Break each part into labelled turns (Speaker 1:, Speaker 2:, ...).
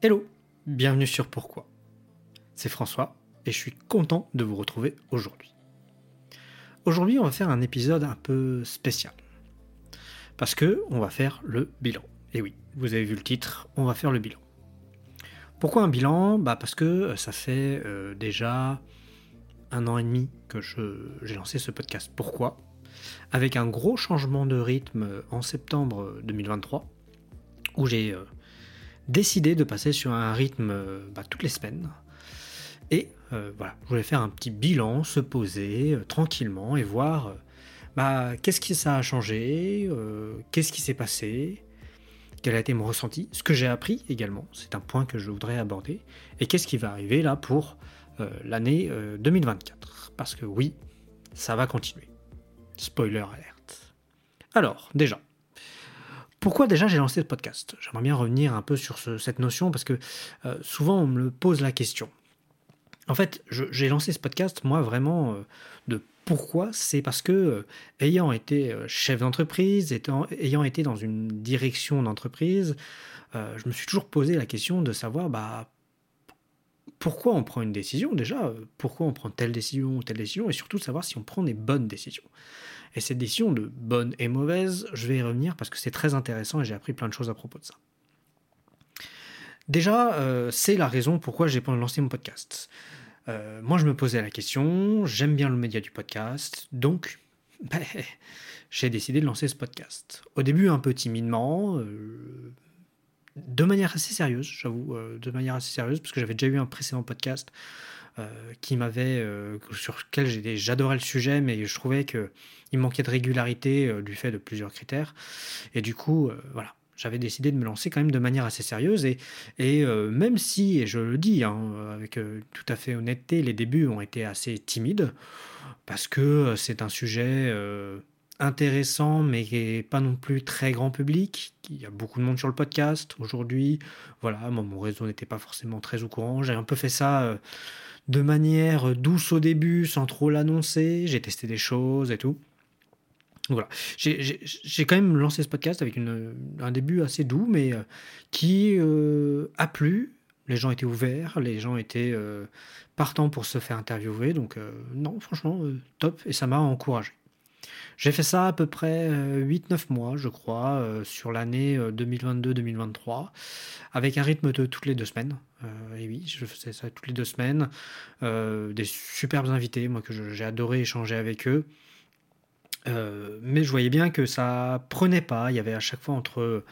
Speaker 1: Hello, bienvenue sur Pourquoi. C'est François et je suis content de vous retrouver aujourd'hui. Aujourd'hui, on va faire un épisode un peu spécial. Parce que on va faire le bilan. Et oui, vous avez vu le titre, on va faire le bilan. Pourquoi un bilan? Bah Parce que ça fait euh, déjà un an et demi que j'ai lancé ce podcast. Pourquoi? Avec un gros changement de rythme en septembre 2023, où j'ai euh, décidé de passer sur un rythme euh, bah, toutes les semaines. Et euh, voilà, je voulais faire un petit bilan, se poser tranquillement et voir bah, qu'est-ce qui ça a changé, qu'est-ce qui s'est passé, quel a été mon ressenti, ce que j'ai appris également, c'est un point que je voudrais aborder, et qu'est-ce qui va arriver là pour euh, l'année 2024. Euh, Parce que oui, ça va continuer. Spoiler alerte. Alors, déjà, pourquoi déjà j'ai lancé ce podcast? J'aimerais bien revenir un peu sur cette notion parce que euh, souvent on me pose la question. En fait, j'ai lancé ce podcast, moi, vraiment, de pourquoi? C'est parce que, ayant été chef d'entreprise, ayant été dans une direction d'entreprise, je me suis toujours posé la question de savoir, bah, pourquoi on prend une décision déjà, pourquoi on prend telle décision ou telle décision, et surtout savoir si on prend des bonnes décisions. Et cette décision de bonne et mauvaise, je vais y revenir parce que c'est très intéressant et j'ai appris plein de choses à propos de ça. Déjà, euh, c'est la raison pourquoi j'ai lancé mon podcast. Euh, moi, je me posais la question, j'aime bien le média du podcast, donc ben, j'ai décidé de lancer ce podcast. Au début, un peu timidement, euh, de manière assez sérieuse, j'avoue, de manière assez sérieuse, parce que j'avais déjà eu un précédent podcast qui m'avait, euh, sur lequel j'adorais le sujet, mais je trouvais qu'il manquait de régularité du fait de plusieurs critères. Et du coup, voilà, j'avais décidé de me lancer quand même de manière assez sérieuse. Et, et même si, et je le dis hein, avec tout à fait honnêteté, les débuts ont été assez timides, parce que c'est un sujet intéressant, mais pas non plus très grand public. Il y a beaucoup de monde sur le podcast aujourd'hui. Voilà, moi, mon réseau n'était pas forcément très au courant. J'ai un peu fait ça euh, de manière douce au début, sans trop l'annoncer. J'ai testé des choses et tout. Voilà, j'ai quand même lancé ce podcast avec un début assez doux, mais euh, qui euh, a plu. Les gens étaient ouverts, les gens étaient partants pour se faire interviewer. Donc, non, franchement, top. Et ça m'a encouragé. J'ai fait ça à peu près 8-9 euh, mois, je crois, euh, sur l'année 2022-2023, euh, avec un rythme de toutes les deux semaines. et oui, je faisais ça toutes les deux semaines. des superbes invités, moi que j'ai adoré échanger avec eux. mais je voyais bien que ça prenait pas. Il y avait à chaque fois entre,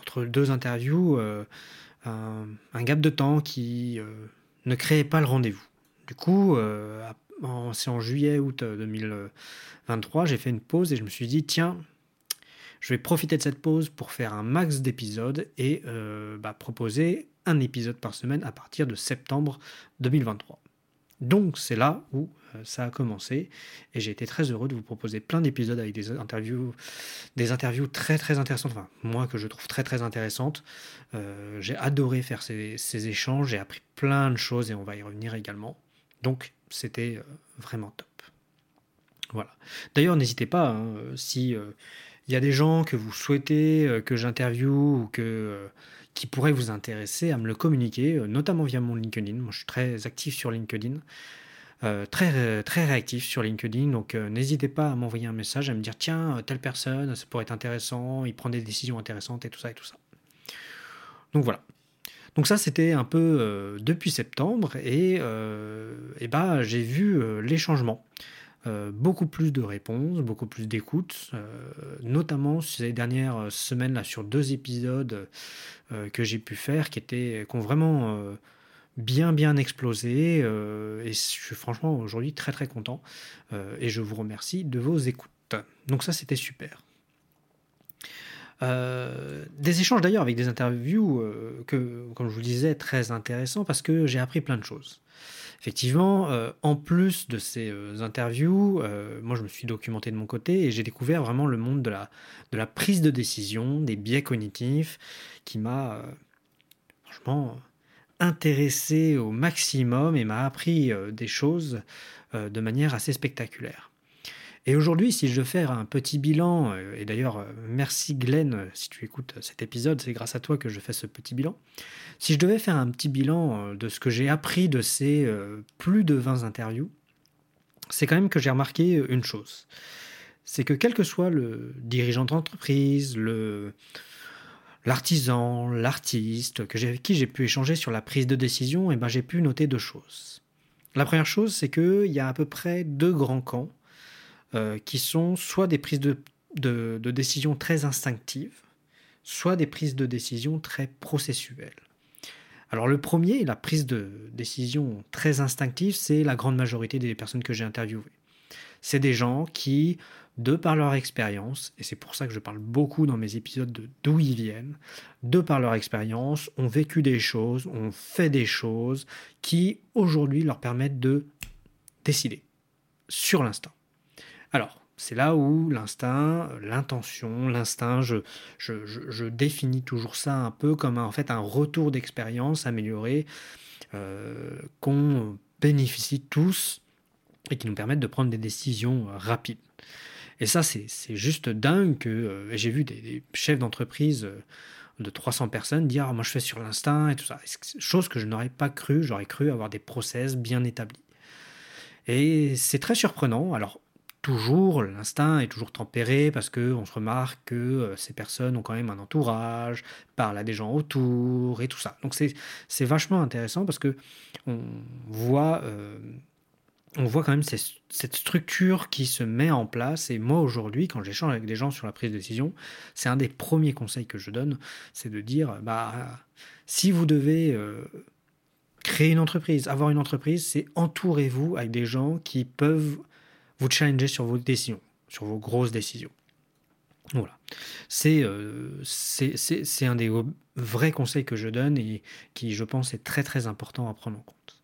Speaker 1: entre deux interviews un, gap de temps qui ne créait pas le rendez-vous. Du coup, c'est en juillet, août 2023, j'ai fait une pause et je me suis dit, tiens, je vais profiter de cette pause pour faire un max d'épisodes et euh, bah, proposer un épisode par semaine à partir de septembre 2023. Donc c'est là où euh, ça a commencé et j'ai été très heureux de vous proposer plein d'épisodes avec des interviews, des interviews très très intéressantes, enfin moi que je trouve très très intéressantes. Euh, j'ai adoré faire ces échanges, j'ai appris plein de choses et on va y revenir également. Donc c'était euh, vraiment top. Voilà. D'ailleurs, n'hésitez pas, hein, si il euh, y a des gens que vous souhaitez euh, que j'interviewe ou que, qui pourraient vous intéresser, à me le communiquer, notamment via mon LinkedIn. Moi, je suis très actif sur LinkedIn. très, très réactif sur LinkedIn. Donc n'hésitez pas à m'envoyer un message, à me dire tiens, telle personne, ça pourrait être intéressant, il prend des décisions intéressantes et tout ça et tout ça. Donc voilà. Donc ça, c'était un peu euh, depuis septembre et, euh, bah, j'ai vu euh, les changements. beaucoup plus de réponses, beaucoup plus d'écoute, notamment ces dernières semaines là sur deux épisodes que j'ai pu faire qui étaient qui ont vraiment bien bien explosé et je suis franchement aujourd'hui très très content et je vous remercie de vos écoutes. Donc ça c'était super. Euh, des échanges d'ailleurs avec des interviews euh, que, comme je vous le disais, très intéressants parce que j'ai appris plein de choses. Effectivement, euh, en plus de ces interviews, moi je me suis documenté de mon côté et j'ai découvert vraiment le monde de la, de la prise de décision, des biais cognitifs, qui m'a franchement intéressé au maximum et m'a appris des choses de manière assez spectaculaire. Et aujourd'hui, si je veux faire un petit bilan, euh, et d'ailleurs, merci Glenn, si tu écoutes cet épisode, c'est grâce à toi que je fais ce petit bilan. Si je devais faire un petit bilan de ce que j'ai appris de ces plus de 20 interviews, c'est quand même que j'ai remarqué une chose. C'est que quel que soit le dirigeant d'entreprise, le, l'artisan, l'artiste, que avec qui j'ai pu échanger sur la prise de décision, et eh ben j'ai pu noter deux choses. La première chose, c'est qu'il y a à peu près deux grands camps euh, qui sont soit des prises de, de, de décision très instinctives, soit des prises de décision très processuelles. Alors le premier, la prise de décision très instinctive, c'est la grande majorité des personnes que j'ai interviewées. C'est des gens qui de par leur expérience, et c'est pour ça que je parle beaucoup dans mes épisodes de d'où ils viennent, de par leur expérience, ont vécu des choses, ont fait des choses qui aujourd'hui leur permettent de décider sur l'instant. Alors, c'est là où l'instinct, l'intention, l'instinct, je, je, définis toujours ça un peu comme en fait un retour d'expérience amélioré euh, qu'on bénéficie tous et qui nous permettent de prendre des décisions rapides. Et ça, c'est juste dingue que euh, j'ai vu des, chefs d'entreprise euh, de 300 personnes dire ah, Moi, je fais sur l'instinct et tout ça. Chose que je n'aurais pas cru. J'aurais cru avoir des process bien établis. Et c'est très surprenant. Alors, toujours, l'instinct est toujours tempéré parce qu'on se remarque que euh, ces personnes ont quand même un entourage, parlent à des gens autour et tout ça. Donc, c'est vachement intéressant parce que on voit on voit quand même cette structure qui se met en place. Et moi, aujourd'hui, quand j'échange avec des gens sur la prise de décision, c'est un des premiers conseils que je donne, c'est de dire, bah, si vous devez euh, créer une entreprise, avoir une entreprise, c'est entourez-vous avec des gens qui peuvent vous challenger sur vos décisions, sur vos grosses décisions. Voilà. C'est euh, c'est un des vrais conseils que je donne et qui, je pense, est très très important à prendre en compte.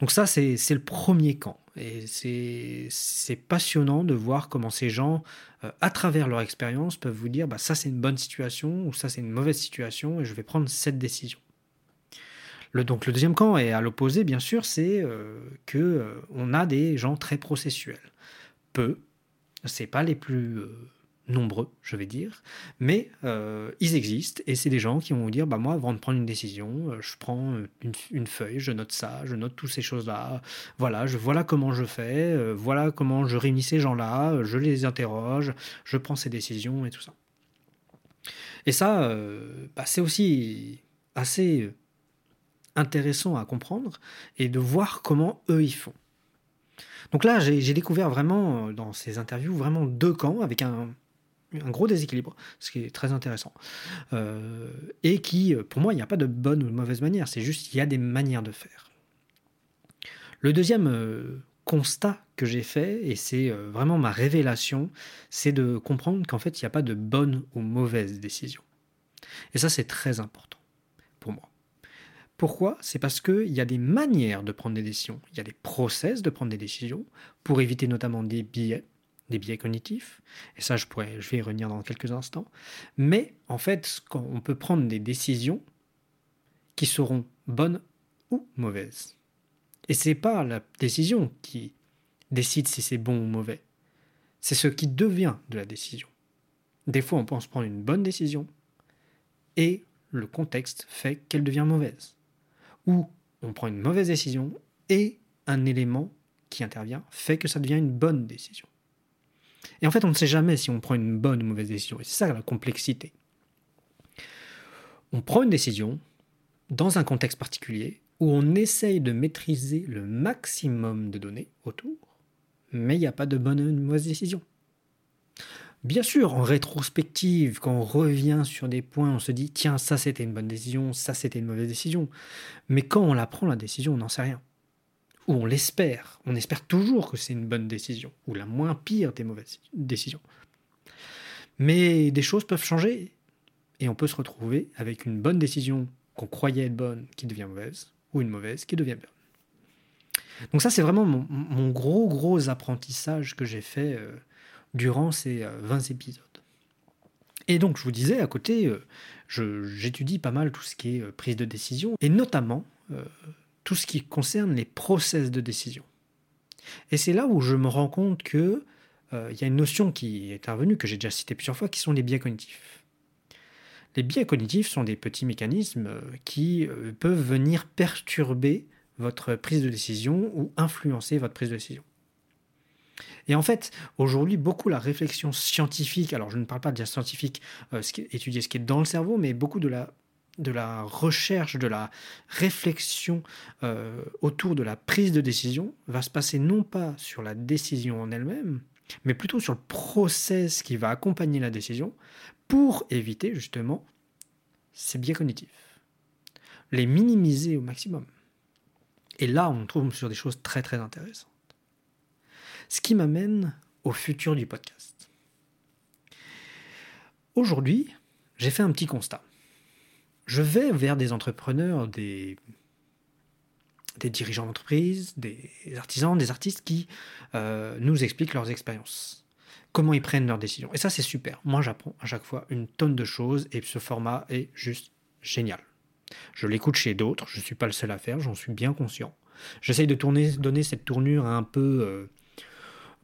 Speaker 1: Donc ça, c'est le premier camp. Et c'est passionnant de voir comment ces gens, euh, à travers leur expérience, peuvent vous dire, bah, ça c'est une bonne situation ou ça c'est une mauvaise situation et je vais prendre cette décision. Donc le deuxième camp est à l'opposé, bien sûr, c'est euh, que euh, on a des gens très processuels. Peu, c'est pas les plus nombreux, je vais dire, mais euh, ils existent et c'est des gens qui vont vous dire bah moi avant de prendre une décision, euh, je prends euh, une, feuille, je note ça, je note toutes ces choses-là, voilà, je voilà comment je fais, voilà comment je réunis ces gens-là, je les interroge, je prends ces décisions et tout ça. Et ça, bah, c'est aussi assez intéressant à comprendre et de voir comment eux ils font. Donc là, j'ai découvert vraiment dans ces interviews vraiment deux camps avec un, gros déséquilibre, ce qui est très intéressant. Euh, et qui, pour moi, il n'y a pas de bonne ou de mauvaise manière, c'est juste qu'il y a des manières de faire. Le deuxième euh, constat que j'ai fait, et c'est euh, vraiment ma révélation, c'est de comprendre qu'en fait, il n'y a pas de bonne ou mauvaise décision. Et ça, c'est très important pour moi. Pourquoi? C'est parce qu'il y a des manières de prendre des décisions, il y a des process de prendre des décisions, pour éviter notamment des biais, des biais cognitifs, et ça je, pourrais, je vais y revenir dans quelques instants, mais en fait on peut prendre des décisions qui seront bonnes ou mauvaises. Et c'est pas la décision qui décide si c'est bon ou mauvais, c'est ce qui devient de la décision. Des fois on pense prendre une bonne décision et le contexte fait qu'elle devient mauvaise. Ou on prend une mauvaise décision et un élément qui intervient fait que ça devient une bonne décision. Et en fait, on ne sait jamais si on prend une bonne ou mauvaise décision. Et c'est ça la complexité. On prend une décision dans un contexte particulier où on essaye de maîtriser le maximum de données autour, mais il n'y a pas de bonne ou de mauvaise décision. Bien sûr, en rétrospective, quand on revient sur des points, on se dit tiens, ça c'était une bonne décision, ça c'était une mauvaise décision. Mais quand on la prend, la décision, on n'en sait rien ou on l'espère. On espère toujours que c'est une bonne décision, ou la moins pire des mauvaises décisions. Mais des choses peuvent changer, et on peut se retrouver avec une bonne décision qu'on croyait être bonne qui devient mauvaise, ou une mauvaise qui devient bonne. Donc ça, c'est vraiment mon, gros, gros apprentissage que j'ai fait euh, durant ces 20 euh, épisodes. Et donc, je vous disais, à côté, euh, j'étudie pas mal tout ce qui est prise de décision, et notamment tout ce qui concerne les process de décision. Et c'est là où je me rends compte que il y a une notion qui est intervenue, que j'ai déjà citée plusieurs fois, qui sont les biais cognitifs. Les biais cognitifs sont des petits mécanismes qui peuvent venir perturber votre prise de décision ou influencer votre prise de décision. Et en fait, aujourd'hui, beaucoup la réflexion scientifique, alors je ne parle pas de la scientifique, euh, étudier ce qui est dans le cerveau, mais beaucoup de la, recherche, de la réflexion euh, autour de la prise de décision va se passer non pas sur la décision en elle-même, mais plutôt sur le process qui va accompagner la décision pour éviter justement ces biais cognitifs. Les minimiser au maximum. Et là, on trouve sur des choses très très intéressantes. Ce qui m'amène au futur du podcast. Aujourd'hui, j'ai fait un petit constat. Je vais vers des entrepreneurs, des, dirigeants d'entreprise, des artisans, des artistes qui euh, nous expliquent leurs expériences, comment ils prennent leurs décisions. Et ça, c'est super. Moi, j'apprends à chaque fois une tonne de choses et ce format est juste génial. Je l'écoute chez d'autres, je ne suis pas le seul à faire, j'en suis bien conscient. J'essaye de tourner, donner cette tournure un peu euh,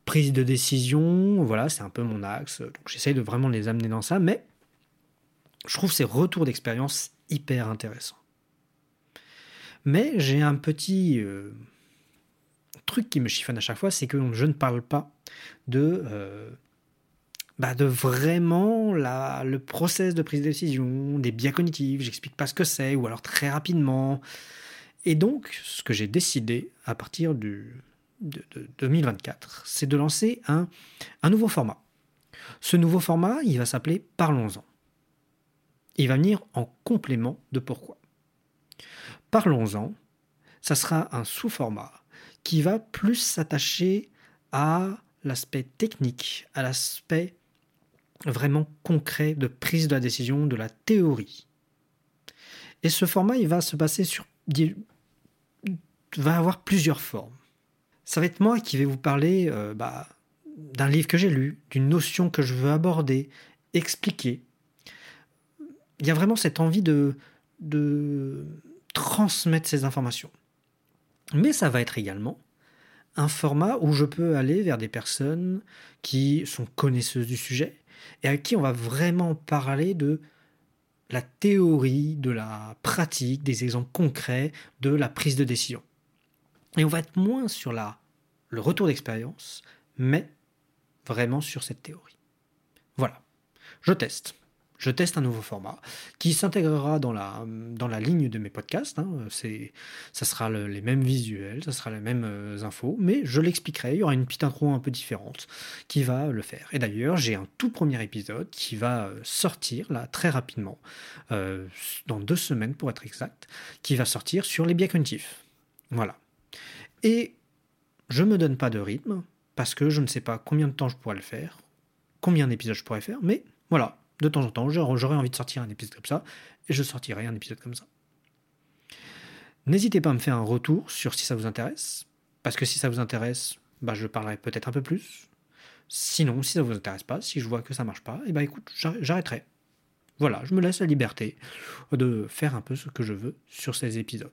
Speaker 1: prise de décision, voilà, c'est un peu mon axe. Donc j'essaye de vraiment les amener dans ça, mais je trouve ces retours d'expérience hyper intéressants. Mais j'ai un petit euh, truc qui me chiffonne à chaque fois, c'est que je ne parle pas de, euh, bah de vraiment la, le process de prise de décision, des biais cognitifs, j'explique pas ce que c'est, ou alors très rapidement. Et donc, ce que j'ai décidé à partir du, de, 2024, c'est de lancer un, un nouveau format. Ce nouveau format, il va s'appeler Parlons-en. Il va venir en complément de pourquoi. Parlons-en, ça sera un sous-format qui va plus s'attacher à l'aspect technique, à l'aspect vraiment concret de prise de la décision, de la théorie. Et ce format, il va se passer sur va avoir plusieurs formes ça va être moi qui vais vous parler euh, bah, d'un livre que j'ai lu, d'une notion que je veux aborder, expliquer. Il y a vraiment cette envie de, de transmettre ces informations. Mais ça va être également un format où je peux aller vers des personnes qui sont connaisseuses du sujet et à qui on va vraiment parler de la théorie, de la pratique, des exemples concrets de la prise de décision. Et on va être moins sur la, le retour d'expérience, mais vraiment sur cette théorie. Voilà, je teste. Je teste un nouveau format qui s'intégrera dans la, ligne de mes podcasts. Hein. C'est, ça sera les mêmes visuels, ça sera les mêmes euh, infos, mais je l'expliquerai. Il y aura une petite intro un peu différente qui va le faire. Et d'ailleurs, j'ai un tout premier épisode qui va euh, sortir là très rapidement, euh, dans deux semaines pour être exact, qui va sortir sur les biais cognitifs. Voilà. Et je ne me donne pas de rythme, parce que je ne sais pas combien de temps je pourrais le faire, combien d'épisodes je pourrais faire, mais voilà, de temps en temps, j'aurais envie de sortir un épisode comme ça, et je sortirai un épisode comme ça. N'hésitez pas à me faire un retour sur si ça vous intéresse, parce que si ça vous intéresse, bah, je parlerai peut-être un peu plus. Sinon, si ça ne vous intéresse pas, si je vois que ça marche pas, et eh bah ben, écoute, j'arrêterai. Voilà, je me laisse la liberté de faire un peu ce que je veux sur ces épisodes.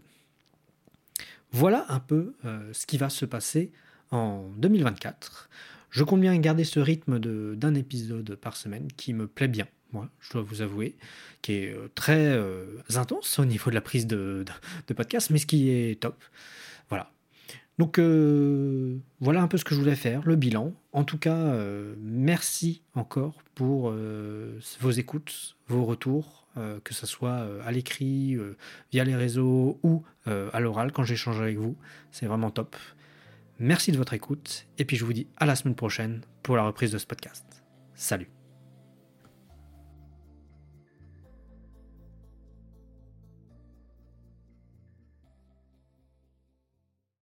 Speaker 1: Voilà un peu euh, ce qui va se passer en 2024. Je compte bien garder ce rythme d'un épisode par semaine qui me plaît bien, moi, je dois vous avouer, qui est euh, très euh, intense au niveau de la prise de, podcast, mais ce qui est top. Voilà. Donc voilà un peu ce que je voulais faire, le bilan. En tout cas, merci encore pour vos écoutes, vos retours, euh, que ce soit euh, à l'écrit, euh, via les réseaux ou à l'oral quand j'échange avec vous. C'est vraiment top. Merci de votre écoute et puis je vous dis à la semaine prochaine pour la reprise de ce podcast. Salut